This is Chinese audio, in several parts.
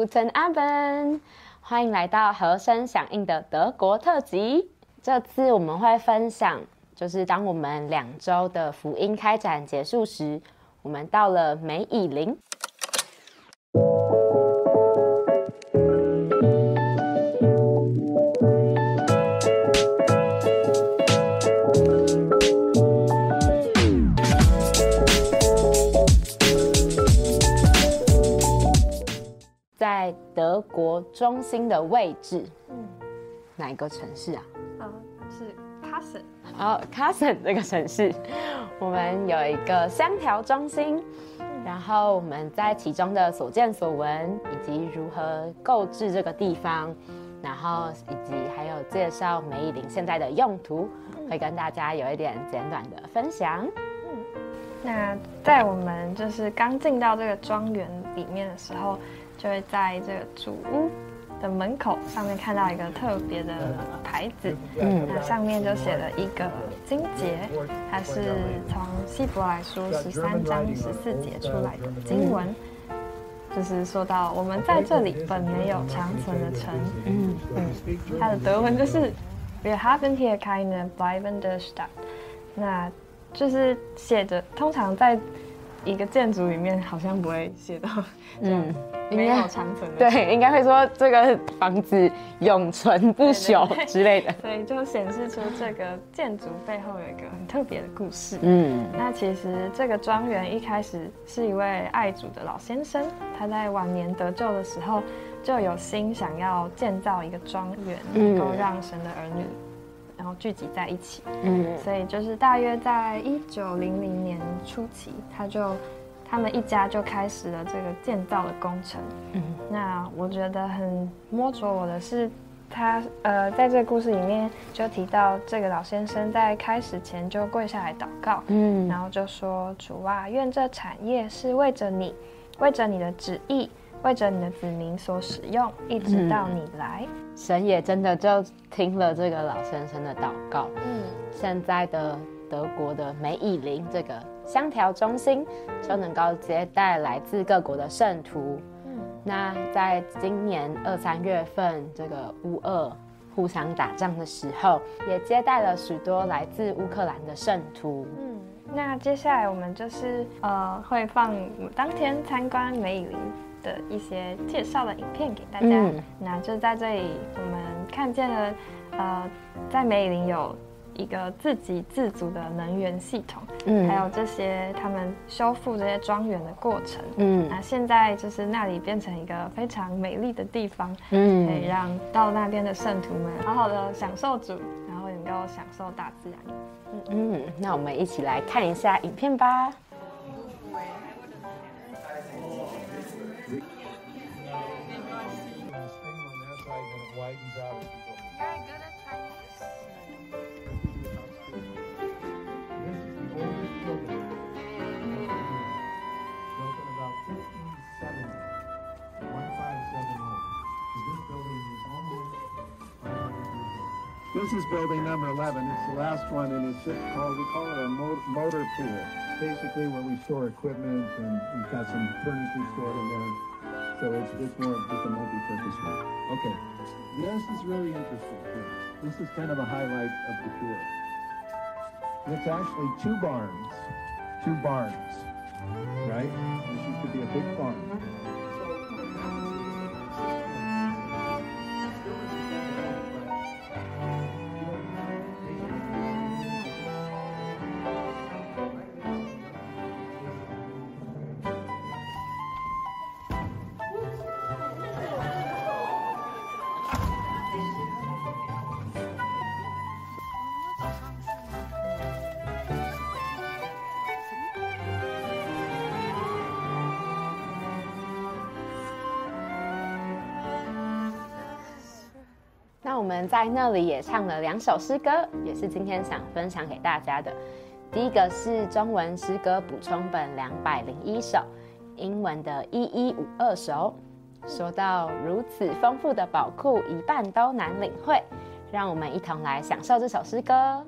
Guten Abend，欢迎来到和声响应的德国特辑。这次我们会分享，就是当我们两周的福音开展结束时，我们到了梅以林。中心的位置，嗯，哪一个城市啊？啊，是 Carson。哦，Carson 这个城市，我们有一个三条中心，然后我们在其中的所见所闻，以及如何购置这个地方，然后以及还有介绍梅以林现在的用途，会跟大家有一点简短的分享。嗯，那在我们就是刚进到这个庄园里面的时候。就会在这个主屋的门口上面看到一个特别的牌子，嗯，那上面就写了一个经节，它是从希伯来书十三章十四节出来的经文，就是说到我们在这里本没有长存的城，嗯嗯，它的德文就是 Wir haben hier keine bleibende Stadt，那就是写着，通常在一个建筑里面好像不会写到，嗯。没有长存的，对，应该会说这个房子永存不朽之类的，所以就显示出这个建筑背后有一个很特别的故事。嗯，那其实这个庄园一开始是一位爱主的老先生，他在晚年得救的时候就有心想要建造一个庄园，能够让神的儿女然后聚集在一起。嗯，所以就是大约在一九零零年初期，他就。他们一家就开始了这个建造的工程。嗯，那我觉得很摸着我的是，他呃，在这个故事里面就提到这个老先生在开始前就跪下来祷告，嗯，然后就说：“主啊，愿这产业是为着你，为着你的旨意，为着你的子民所使用，一直到你来。”神也真的就听了这个老先生的祷告。嗯，现在的德国的梅以林这个。香条中心就能够接待来自各国的圣徒。嗯，那在今年二三月份这个乌俄互相打仗的时候，也接待了许多来自乌克兰的圣徒。嗯，那接下来我们就是呃会放当天参观梅雨林的一些介绍的影片给大家。那就在这里，我们看见了呃在梅里林有。一个自给自足的能源系统，嗯，还有这些他们修复这些庄园的过程，嗯，那现在就是那里变成一个非常美丽的地方，嗯，可以让到那边的圣徒们好好的享受主，然后能够享受大自然，嗯嗯，那我们一起来看一下影片吧。straightens out as you go. You're good at Chinese. This is the oldest building. Built in about 1570. 1570. This building is almost 500. This is building number 11. It's the last one, and it's just called, we call it a motor pool. Basically where we store equipment, and we've got some furniture stored in there. So it's, it's more of just a multi-purpose room. Okay, this is really interesting. This is kind of a highlight of the tour. It's actually two barns, two barns, right? This used to be a big farm. 那我们在那里也唱了两首诗歌，也是今天想分享给大家的。第一个是中文诗歌补充本两百零一首，英文的一一五二首。说到如此丰富的宝库，一半都难领会，让我们一同来享受这首诗歌。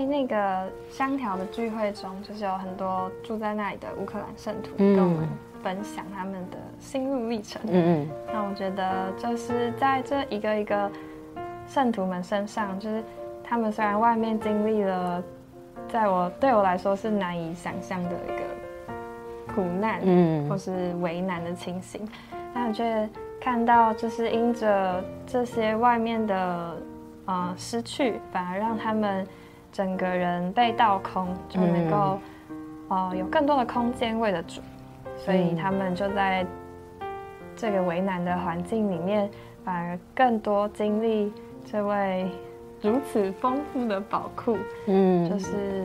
在那个香条的聚会中，就是有很多住在那里的乌克兰圣徒跟我们分享他们的心路历程。嗯嗯。那我觉得就是在这一个一个圣徒们身上，就是他们虽然外面经历了，在我对我来说是难以想象的一个苦难，嗯，或是为难的情形，但我觉得看到就是因着这些外面的。呃，失去反而让他们整个人被倒空，就能够呃有更多的空间为了主，所以他们就在这个为难的环境里面，反而更多经历这位如此丰富的宝库。嗯，就是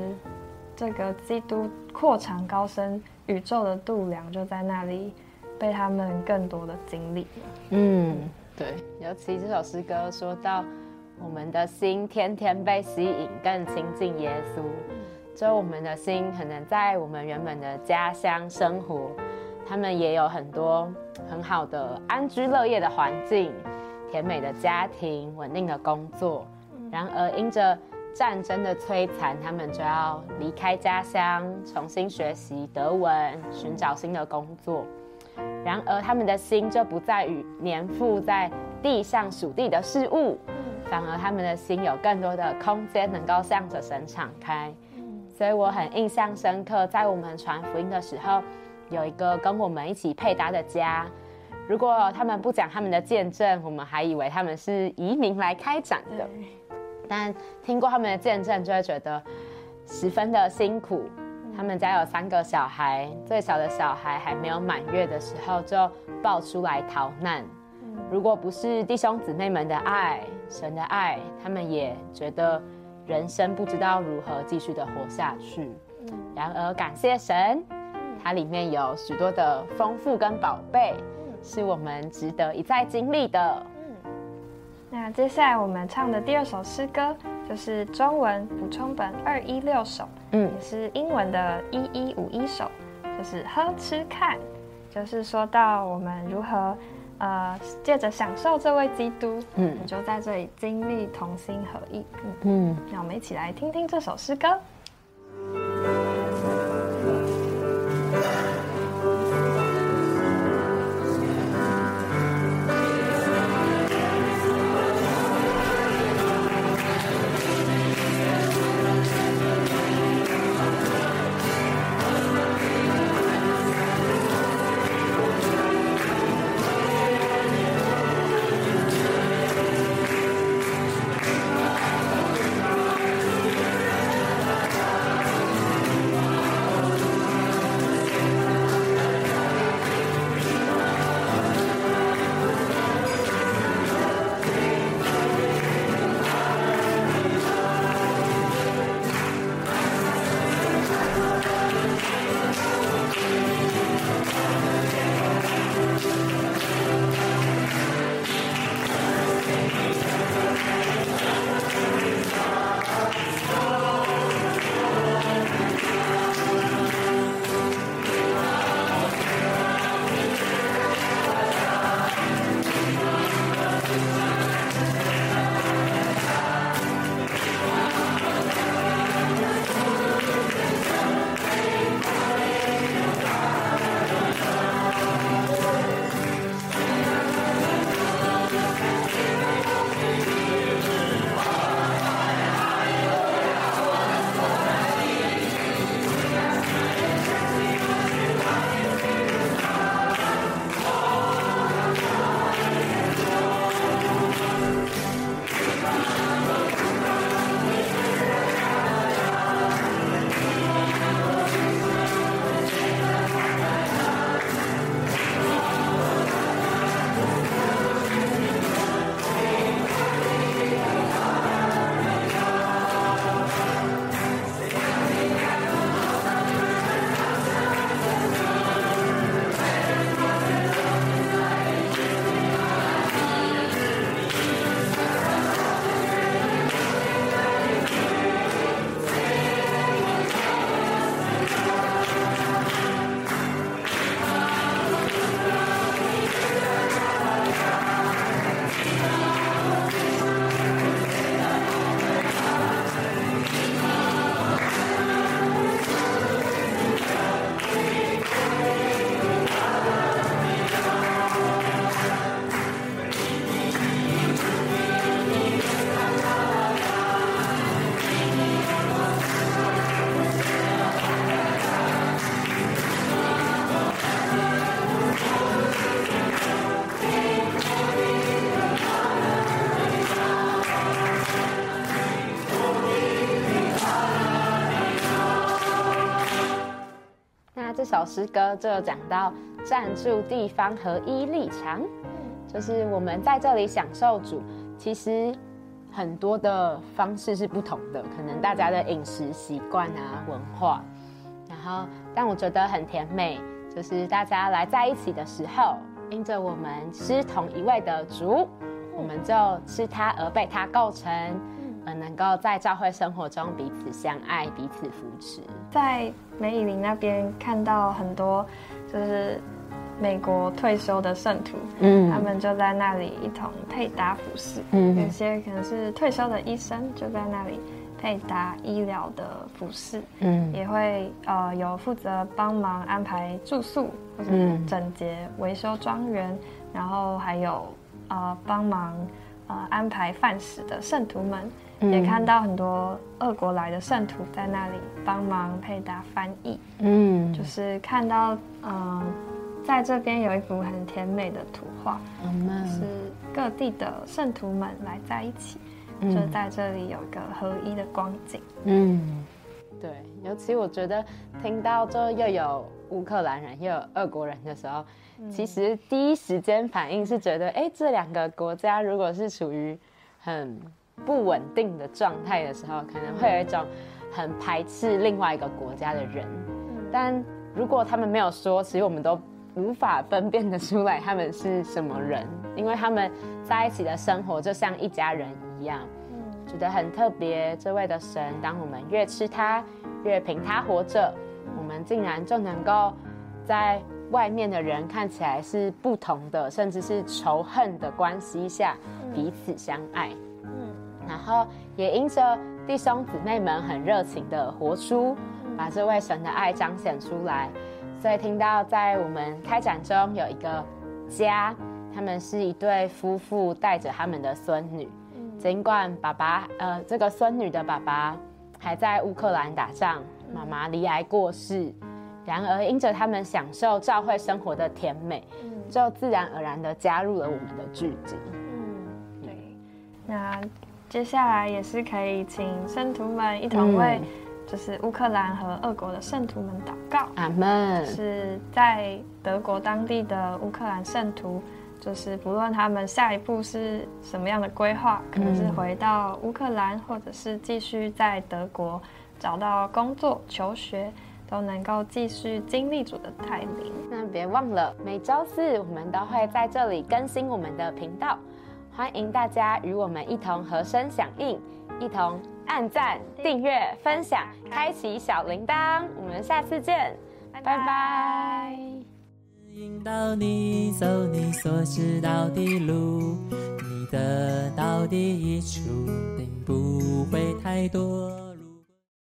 这个基督扩长高深宇宙的度量，就在那里被他们更多的经历。嗯，对，尤其这首诗歌说到。我们的心天天被吸引，更亲近耶稣。就我们的心可能在我们原本的家乡生活，他们也有很多很好的安居乐业的环境，甜美的家庭，稳定的工作。然而因着战争的摧残，他们就要离开家乡，重新学习德文，寻找新的工作。然而他们的心就不再于年复在地上属地的事物。反而他们的心有更多的空间，能够向着神敞开。所以我很印象深刻，在我们传福音的时候，有一个跟我们一起配搭的家。如果他们不讲他们的见证，我们还以为他们是移民来开展的。但听过他们的见证，就会觉得十分的辛苦。他们家有三个小孩，最小的小孩还没有满月的时候就抱出来逃难。如果不是弟兄姊妹们的爱，神的爱，他们也觉得人生不知道如何继续的活下去。然而感谢神，它里面有许多的丰富跟宝贝，是我们值得一再经历的。那接下来我们唱的第二首诗歌，就是中文补充本二一六首，嗯，也是英文的一一五一首，就是喝吃看，就是说到我们如何。呃，借着享受这位基督，嗯，你就在这里经历同心合意，嗯，那我们一起来听听这首诗歌。这首诗歌就讲到站住地方合一立场，就是我们在这里享受主，其实很多的方式是不同的，可能大家的饮食习惯啊、文化，然后但我觉得很甜美，就是大家来在一起的时候，因着我们吃同一位的主，我们就吃它而被它构成。呃，能够在教会生活中彼此相爱、彼此扶持。在梅以林那边看到很多，就是美国退休的圣徒，嗯，他们就在那里一同配搭服饰。嗯，有些可能是退休的医生就在那里配搭医疗的服饰。嗯，也会呃有负责帮忙安排住宿或者整洁维修庄园，然后还有呃帮忙呃安排饭食的圣徒们。也看到很多俄国来的圣徒在那里帮忙配搭翻译，嗯，就是看到，嗯，在这边有一幅很甜美的图画，是各地的圣徒们来在一起，就在这里有一个合一的光景，嗯，对，尤其我觉得听到这又有乌克兰人又有俄国人的时候，其实第一时间反应是觉得，哎，这两个国家如果是处于很。不稳定的状态的时候，可能会有一种很排斥另外一个国家的人。但如果他们没有说，其实我们都无法分辨得出来他们是什么人，因为他们在一起的生活就像一家人一样。觉得很特别。这位的神，当我们越吃他，越凭他活着，我们竟然就能够在外面的人看起来是不同的，甚至是仇恨的关系下彼此相爱。然后也因着弟兄姊妹们很热情的活出，把这位神的爱彰显出来，所以听到在我们开展中有一个家，他们是一对夫妇带着他们的孙女，尽管爸爸呃这个孙女的爸爸还在乌克兰打仗，妈妈离癌过世，然而因着他们享受教会生活的甜美，就自然而然的加入了我们的聚集。嗯，对，那。接下来也是可以请圣徒们一同为，就是乌克兰和俄国的圣徒们祷告。阿门。是在德国当地的乌克兰圣徒，就是不论他们下一步是什么样的规划，可能是回到乌克兰，或者是继续在德国找到工作、求学，都能够继续经历主的带领。那别忘了，每周四我们都会在这里更新我们的频道。欢迎大家与我们一同和声响应，一同按赞、订阅、分享、开启小铃铛。我们下次见，拜拜。引导你走你所知道的路，你得到的益处并不会太多。